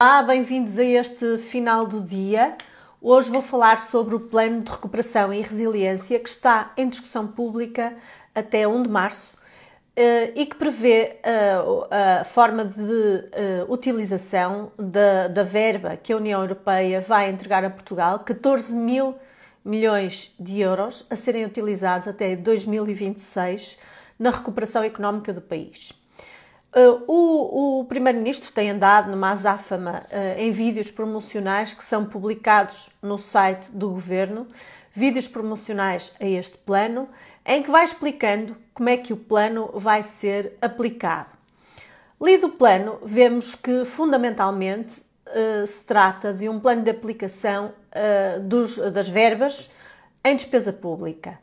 Olá, bem-vindos a este final do dia. Hoje vou falar sobre o Plano de Recuperação e Resiliência que está em discussão pública até 1 de março eh, e que prevê eh, a forma de eh, utilização da, da verba que a União Europeia vai entregar a Portugal, 14 mil milhões de euros a serem utilizados até 2026 na recuperação económica do país. Uh, o, o Primeiro-Ministro tem andado numa azáfama uh, em vídeos promocionais que são publicados no site do Governo, vídeos promocionais a este plano, em que vai explicando como é que o plano vai ser aplicado. Lido o plano, vemos que fundamentalmente uh, se trata de um plano de aplicação dos, das verbas em despesa pública.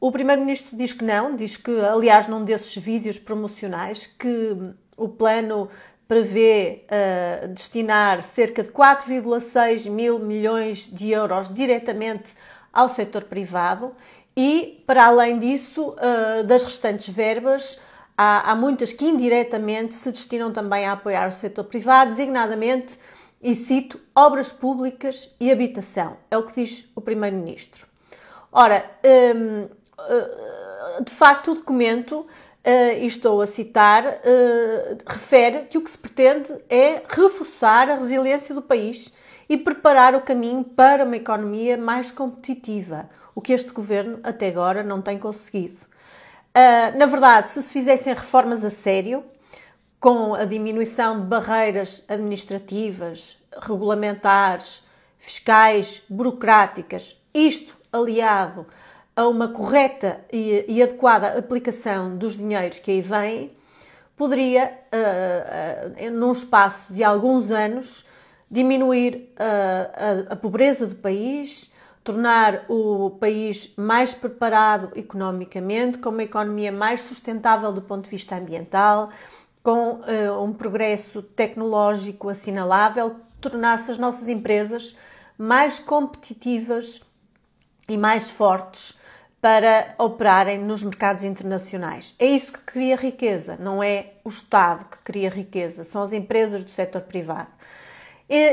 O Primeiro-Ministro diz que não, diz que, aliás, num desses vídeos promocionais, que o plano prevê uh, destinar cerca de 4,6 mil milhões de euros diretamente ao setor privado e, para além disso, uh, das restantes verbas, há, há, muitas que indiretamente se destinam também a apoiar o setor privado, designadamente, e cito, obras públicas e habitação. É o que diz o Primeiro-Ministro. Ora, um, eh, de facto, o documento, eh, e estou a citar, eh, refere que o que se pretende é reforçar a resiliência do país e preparar o caminho para uma economia mais competitiva, o que este governo até agora não tem conseguido. Na verdade, se se fizessem reformas a sério, com a diminuição de barreiras administrativas, regulamentares, fiscais, burocráticas, isto aliado a uma correta e, e adequada aplicação dos dinheiros que aí vêm, poderia, uh, uh, num espaço de alguns anos, diminuir uh, a, a, pobreza do país, tornar o país mais preparado economicamente, com uma economia mais sustentável do ponto de vista ambiental, com um progresso tecnológico assinalável, tornasse as nossas empresas mais competitivas e mais fortes para operarem nos mercados internacionais. É isso que cria riqueza, não é o Estado que cria riqueza, são as empresas do setor privado.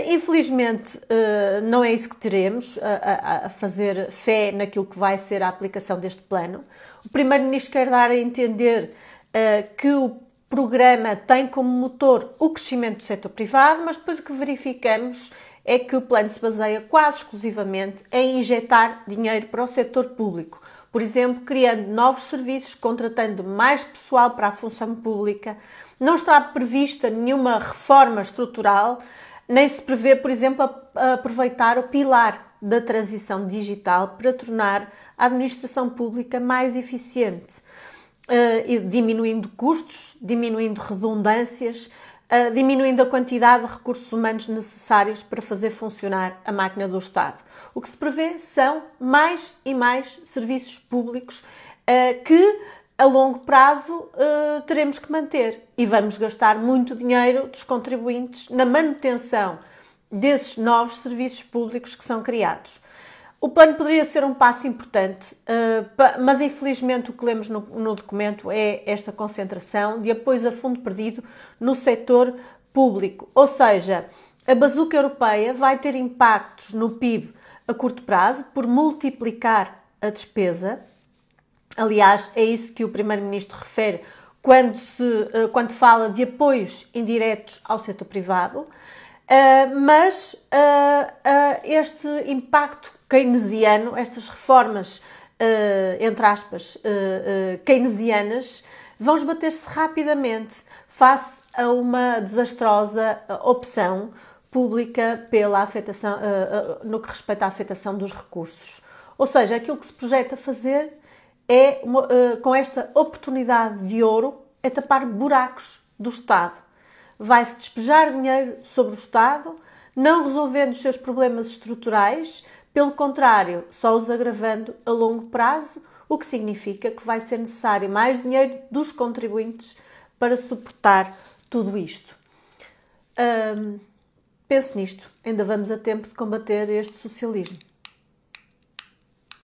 Infelizmente, eh, não é isso que teremos a, a, fazer fé naquilo que vai ser a aplicação deste plano. O Primeiro-Ministro quer dar a entender eh, que o programa tem como motor o crescimento do setor privado, mas depois o que verificamos é que o plano se baseia quase exclusivamente em injetar dinheiro para o setor público por exemplo, criando novos serviços, contratando mais pessoal para a função pública. Não está prevista nenhuma reforma estrutural, nem se prevê, por exemplo, aproveitar o pilar da transição digital para tornar a administração pública mais eficiente, eh, diminuindo custos, diminuindo redundâncias, uh, diminuindo a quantidade de recursos humanos necessários para fazer funcionar a máquina do Estado. O que se prevê são mais e mais serviços públicos uh, que a longo prazo uh, teremos que manter e vamos gastar muito dinheiro dos contribuintes na manutenção desses novos serviços públicos que são criados. O plano poderia ser um passo importante, eh, mas infelizmente o que lemos no, documento é esta concentração de apoios a fundo perdido no setor público. Ou seja, a bazuca europeia vai ter impactos no PIB a curto prazo por multiplicar a despesa. Aliás, é isso que o Primeiro-Ministro refere quando, se, eh, quando fala de apoios indiretos ao setor privado. Uh, mas este impacto keynesiano, estas reformas, entre aspas, keynesianas, vão esbater-se rapidamente face a uma desastrosa opção pública pela afetação, no que respeita à afetação dos recursos. Ou seja, aquilo que se projeta fazer é, com esta oportunidade de ouro, é tapar buracos do Estado vai-se despejar dinheiro sobre o Estado, não resolvendo os seus problemas estruturais, pelo contrário, só os agravando a longo prazo, o que significa que vai ser necessário mais dinheiro dos contribuintes para suportar tudo isto. Hum, pense nisto, ainda vamos a tempo de combater este socialismo.